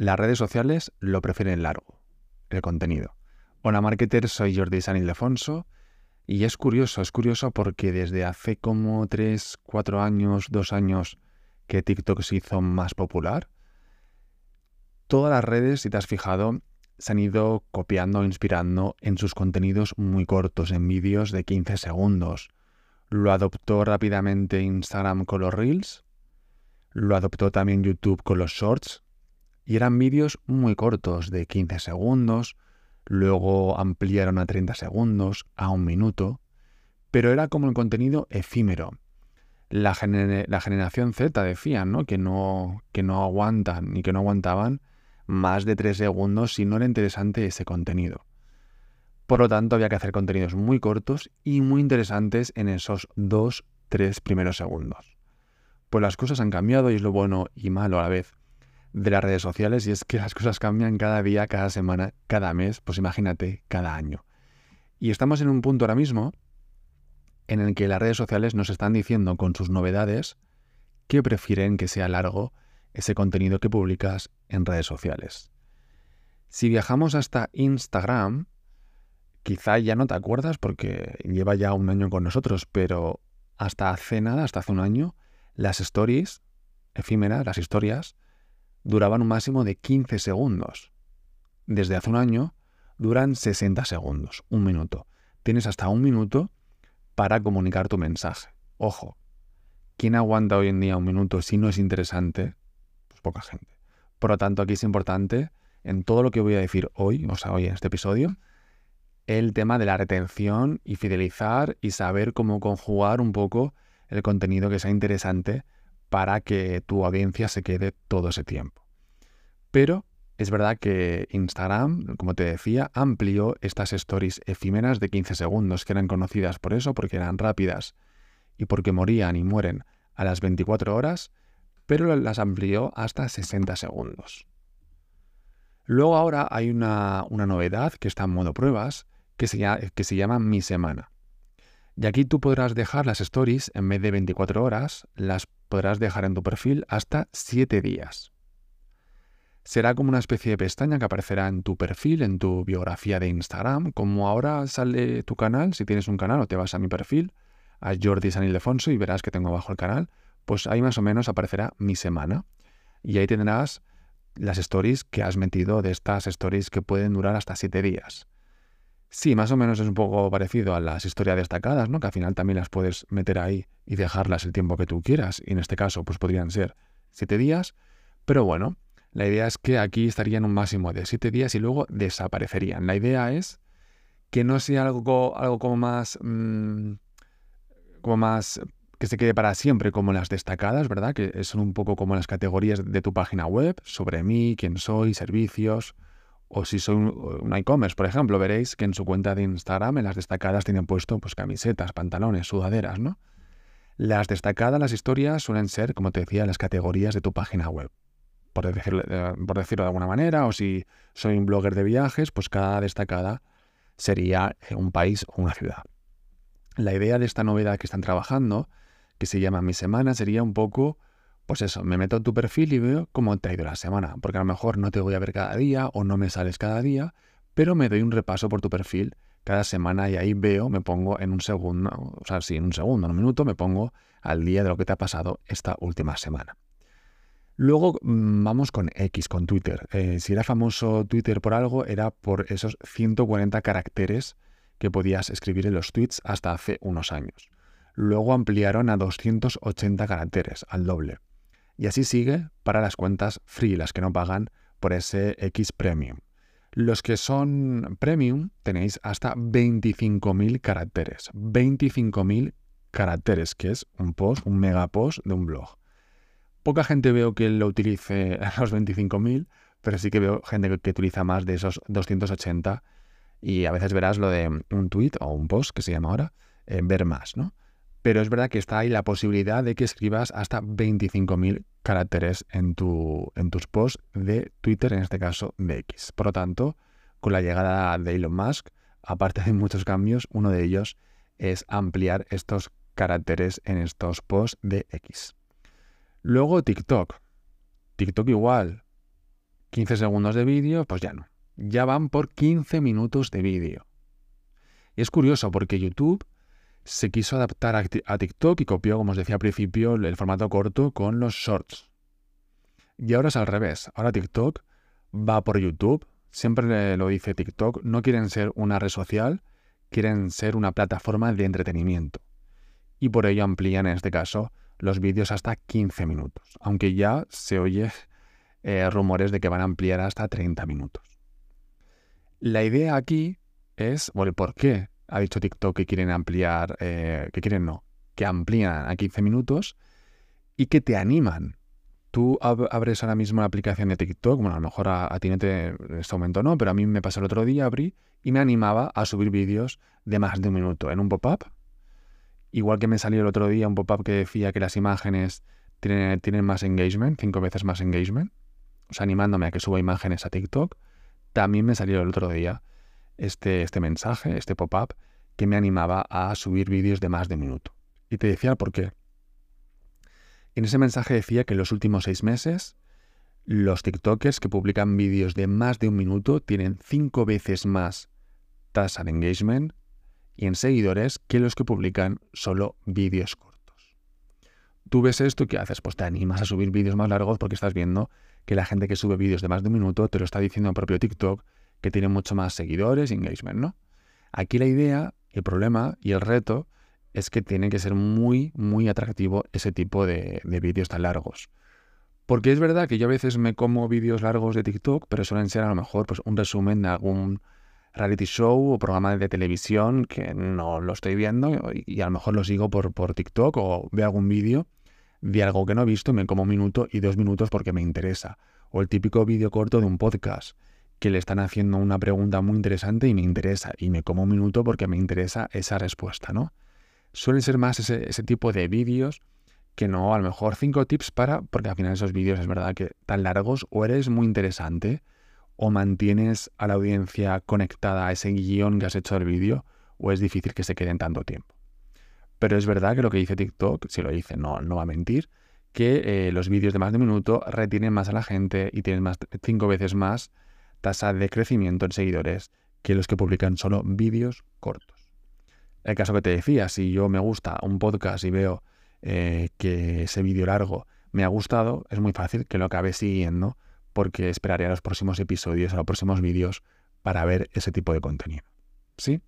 Las redes sociales lo prefieren largo, el contenido. Hola marketer, soy Jordi San Ildefonso y es curioso, es curioso porque desde hace como 3, 4 años, 2 años que TikTok se hizo más popular, todas las redes, si te has fijado, se han ido copiando, inspirando en sus contenidos muy cortos, en vídeos de 15 segundos. Lo adoptó rápidamente Instagram con los Reels, lo adoptó también YouTube con los Shorts, y eran vídeos muy cortos, de 15 segundos, luego ampliaron a 30 segundos, a un minuto, pero era como el contenido efímero. La, la generación Z decían, ¿no? Que, ¿no? que no aguantan ni que no aguantaban más de 3 segundos si no era interesante ese contenido. Por lo tanto, había que hacer contenidos muy cortos y muy interesantes en esos 2-3 primeros segundos. Pues las cosas han cambiado y es lo bueno y malo a la vez de las redes sociales y es que las cosas cambian cada día, cada semana, cada mes, pues imagínate, cada año. Y estamos en un punto ahora mismo en el que las redes sociales nos están diciendo con sus novedades que prefieren que sea largo ese contenido que publicas en redes sociales. Si viajamos hasta Instagram, quizá ya no te acuerdas porque lleva ya un año con nosotros, pero hasta hace nada, hasta hace un año, las stories efímeras, las historias, duraban un máximo de 15 segundos. Desde hace un año duran 60 segundos, un minuto. Tienes hasta un minuto para comunicar tu mensaje. Ojo, ¿quién aguanta hoy en día un minuto si no es interesante? Pues poca gente. Por lo tanto, aquí es importante, en todo lo que voy a decir hoy, o sea, hoy en este episodio, el tema de la retención y fidelizar y saber cómo conjugar un poco el contenido que sea interesante para que tu audiencia se quede todo ese tiempo. Pero es verdad que Instagram, como te decía, amplió estas stories efímeras de 15 segundos, que eran conocidas por eso, porque eran rápidas y porque morían y mueren a las 24 horas, pero las amplió hasta 60 segundos. Luego ahora hay una, novedad que está en modo pruebas, que se, que se llama Mi Semana. Y aquí tú podrás dejar las stories, en vez de 24 horas, las podrás dejar en tu perfil hasta 7 días. Será como una especie de pestaña que aparecerá en tu perfil, en tu biografía de Instagram, como ahora sale tu canal, si tienes un canal o te vas a mi perfil, a Jordi San Ildefonso y verás que tengo abajo el canal, pues ahí más o menos aparecerá mi semana. Y ahí tendrás las stories que has metido de estas stories que pueden durar hasta 7 días. Sí, más o menos es un poco parecido a las historias destacadas, ¿no? Que al final también las puedes meter ahí y dejarlas el tiempo que tú quieras. Y en este caso, pues podrían ser siete días. Pero bueno, la idea es que aquí estarían un máximo de siete días y luego desaparecerían. La idea es que no sea algo, algo como más. Mm, como más. que se quede para siempre, como las destacadas, ¿verdad? Que son un poco como las categorías de tu página web, sobre mí, quién soy, servicios o si soy un, e-commerce, por ejemplo, veréis que en su cuenta de Instagram, en las destacadas, tienen puesto pues, camisetas, pantalones, sudaderas, ¿no? Las destacadas, las historias, suelen ser, como te decía, las categorías de tu página web. Por decirlo, eh, por decirlo de alguna manera, o si soy un blogger de viajes, pues cada destacada sería un país o una ciudad. La idea de esta novedad que están trabajando, que se llama Mi Semana, sería un poco pues eso, me meto en tu perfil y veo cómo te ha ido la semana, porque a lo mejor no te voy a ver cada día o no me sales cada día, pero me doy un repaso por tu perfil cada semana y ahí veo, me pongo en un segundo, o sea, sí, en un segundo, en un minuto, me pongo al día de lo que te ha pasado esta última semana. Luego mm, vamos con X, con Twitter. Eh, si era famoso Twitter por algo, era por esos 140 caracteres que podías escribir en los tweets hasta hace unos años. Luego ampliaron a 280 caracteres, al doble. Y así sigue para las cuentas free, las que no pagan por ese X Premium. Los que son Premium tenéis hasta 25.000 caracteres. 25.000 caracteres, que es un post, un mega post de un blog. Poca gente veo que lo utilice a los 25.000, pero sí que veo gente que, utiliza más de esos 280 y a veces verás lo de un tweet o un post que se llama ahora, eh, ver más, ¿no? pero es verdad que está ahí la posibilidad de que escribas hasta 25.000 caracteres en, tu, en tus posts de Twitter, en este caso de X. Por lo tanto, con la llegada de Elon Musk, aparte de muchos cambios, uno de ellos es ampliar estos caracteres en estos posts de X. Luego TikTok. TikTok igual. 15 segundos de vídeo, pues ya no. Ya van por 15 minutos de vídeo. Es curioso porque YouTube se quiso adaptar a TikTok y copió, como os decía al principio, el formato corto con los shorts. Y ahora es al revés. Ahora TikTok va por YouTube. Siempre lo dice TikTok. No quieren ser una red social, quieren ser una plataforma de entretenimiento. Y por ello amplían en este caso los vídeos hasta 15 minutos. Aunque ya se oye eh, rumores de que van a ampliar hasta 30 minutos. La idea aquí es, bueno, ¿por qué ha dicho TikTok que quieren ampliar, eh, que quieren no, que amplían a 15 minutos y que te animan Tú abres ahora mismo la aplicación de TikTok, bueno, a lo mejor a, ti en este momento no, pero a mí me pasó el otro día, abrí y me animaba a subir vídeos de más de un minuto en un pop-up. Igual que me salió el otro día un pop-up que decía que las imágenes tienen, tienen más engagement, cinco veces más engagement, o sea, animándome a que suba imágenes a TikTok, también me salió el otro día este, este mensaje, este pop-up, que me animaba a subir vídeos de más de un minuto. Y te decía por qué. En ese mensaje decía que en los últimos seis meses los TikTokers que publican vídeos de más de un minuto tienen cinco veces más tasa de engagement y en seguidores que los que publican solo vídeos cortos. Tú ves esto ¿qué haces? Pues te animas a subir vídeos más largos porque estás viendo que la gente que sube vídeos de más de un minuto te lo está diciendo el propio TikTok que tiene mucho más seguidores y engagement, ¿no? Aquí la idea, el problema y el reto es que tiene que ser muy, muy atractivo ese tipo de, vídeos tan largos. Porque es verdad que yo a veces me como vídeos largos de TikTok, pero suelen ser a lo mejor pues, un resumen de algún reality show o programa de televisión que no lo estoy viendo y a lo mejor lo sigo por, por TikTok o veo algún vídeo de algo que no he visto, me como un minuto y dos minutos porque me interesa. O el típico vídeo corto de un podcast que le están haciendo una pregunta muy interesante y me interesa y me como un minuto porque me interesa esa respuesta, ¿no? suelen ser más ese, tipo de vídeos que no a lo mejor cinco tips para, porque al final esos vídeos es verdad que tan largos o eres muy interesante o mantienes a la audiencia conectada a ese guion que has hecho del vídeo o es difícil que se queden tanto tiempo. Pero es verdad que lo que dice TikTok, si lo dice, no, no va a mentir, que eh, los vídeos de más de un minuto retienen más a la gente y tienen más, cinco veces más tasa de crecimiento en seguidores que los que publican solo vídeos cortos. El caso que te decía, si yo me gusta un podcast y veo eh, que ese vídeo largo me ha gustado, es muy fácil que lo acabe siguiendo porque esperaré a los próximos episodios, a los próximos vídeos para ver ese tipo de contenido. ¿Sí?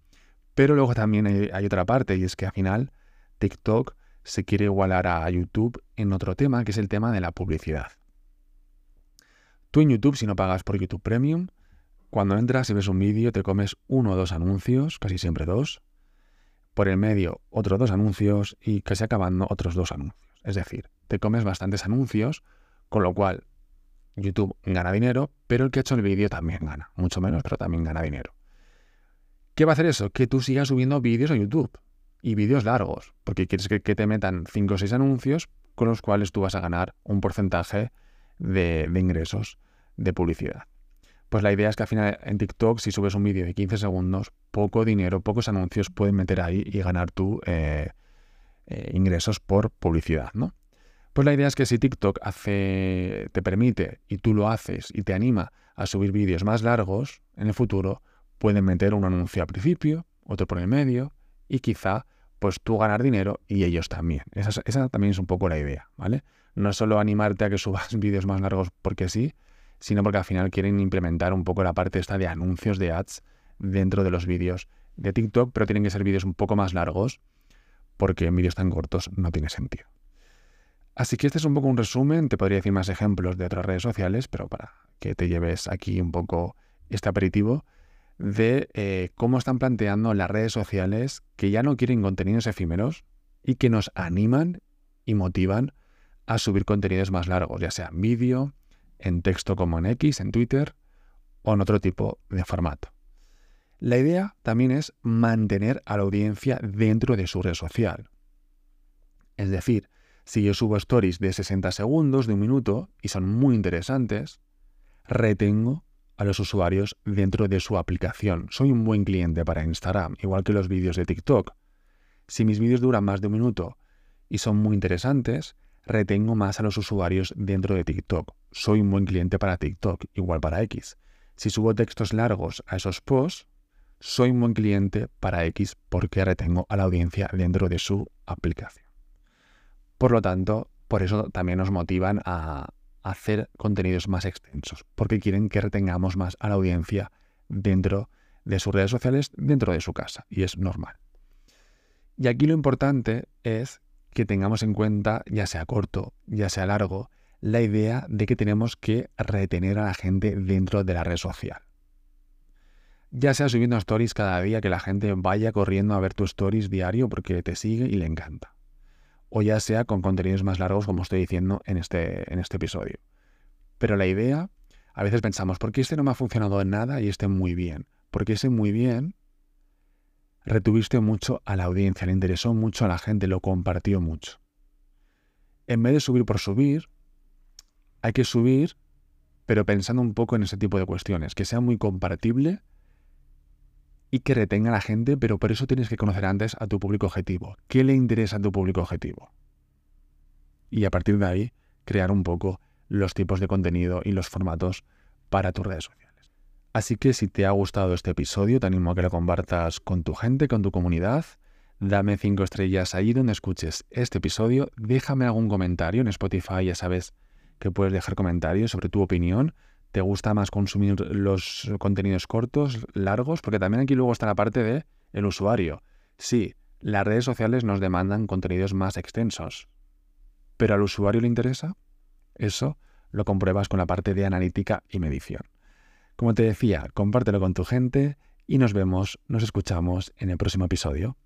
Pero luego también hay, hay otra parte y es que al final TikTok se quiere igualar a YouTube en otro tema, que es el tema de la publicidad. Tú en YouTube, si no pagas por YouTube Premium, cuando entras y ves un vídeo te comes uno o dos anuncios, casi siempre dos, por el medio otros dos anuncios y casi acabando otros dos anuncios. Es decir, te comes bastantes anuncios, con lo cual YouTube gana dinero, pero el que ha hecho el vídeo también gana, mucho menos, pero también gana dinero. ¿Qué va a hacer eso? Que tú sigas subiendo vídeos a YouTube y vídeos largos, porque quieres que, te metan 5 o 6 anuncios con los cuales tú vas a ganar un porcentaje de ingresos de publicidad. Pues la idea es que al final en TikTok, si subes un vídeo de 15 segundos, poco dinero, pocos anuncios pueden meter ahí y ganar tú eh, eh, ingresos por publicidad, ¿no? Pues la idea es que si TikTok hace, te permite y tú lo haces y te anima a subir vídeos más largos, en el futuro pueden meter un anuncio al principio, otro por el medio y quizá pues tú ganar dinero y ellos también. Esa, esa también es un poco la idea, ¿vale? No solo animarte a que subas vídeos más largos porque sí, sino porque al final quieren implementar un poco la parte esta de anuncios de ads dentro de los vídeos de TikTok, pero tienen que ser vídeos un poco más largos, porque en vídeos tan cortos no tiene sentido. Así que este es un poco un resumen, te podría decir más ejemplos de otras redes sociales, pero para que te lleves aquí un poco este aperitivo de eh, cómo están planteando las redes sociales que ya no quieren contenidos efímeros y que nos animan y motivan a subir contenidos más largos, ya sea vídeo, en texto como en X, en Twitter o en otro tipo de formato. La idea también es mantener a la audiencia dentro de su red social. Es decir, si yo subo stories de 60 segundos, de un minuto, y son muy interesantes, retengo a los usuarios dentro de su aplicación. Soy un buen cliente para Instagram, igual que los vídeos de TikTok. Si mis vídeos duran más de un minuto y son muy interesantes, retengo más a los usuarios dentro de TikTok. Soy un buen cliente para TikTok, igual para X. Si subo textos largos a esos posts, soy un buen cliente para X porque retengo a la audiencia dentro de su aplicación. Por lo tanto, por eso también nos motivan a hacer contenidos más extensos, porque quieren que retengamos más a la audiencia dentro de sus redes sociales, dentro de su casa, y es normal. Y aquí lo importante es que tengamos en cuenta, ya sea corto, ya sea largo, la idea de que tenemos que retener a la gente dentro de la red social. Ya sea subiendo stories cada día, que la gente vaya corriendo a ver tus stories diario porque te sigue y le encanta. O ya sea con contenidos más largos, como estoy diciendo en este, en este episodio. Pero la idea, a veces pensamos, ¿por qué este no me ha funcionado en nada y este muy bien? Porque ese muy bien retuviste mucho a la audiencia, le interesó mucho a la gente, lo compartió mucho. En vez de subir por subir, hay que subir, pero pensando un poco en ese tipo de cuestiones, que sea muy compartible y que retenga a la gente, pero por eso tienes que conocer antes a tu público objetivo. ¿Qué le interesa a tu público objetivo? Y a partir de ahí, crear un poco los tipos de contenido y los formatos para tus redes sociales. Así que si te ha gustado este episodio, te animo a que lo compartas con tu gente, con tu comunidad. Dame cinco estrellas ahí donde escuches este episodio. Déjame algún comentario en Spotify, ya sabes que puedes dejar comentarios sobre tu opinión. ¿Te gusta más consumir los contenidos cortos, largos? Porque también aquí luego está la parte de el usuario. Sí, las redes sociales nos demandan contenidos más extensos. ¿Pero al usuario le interesa? Eso lo compruebas con la parte de analítica y medición. Como te decía, compártelo con tu gente y nos vemos, nos escuchamos en el próximo episodio.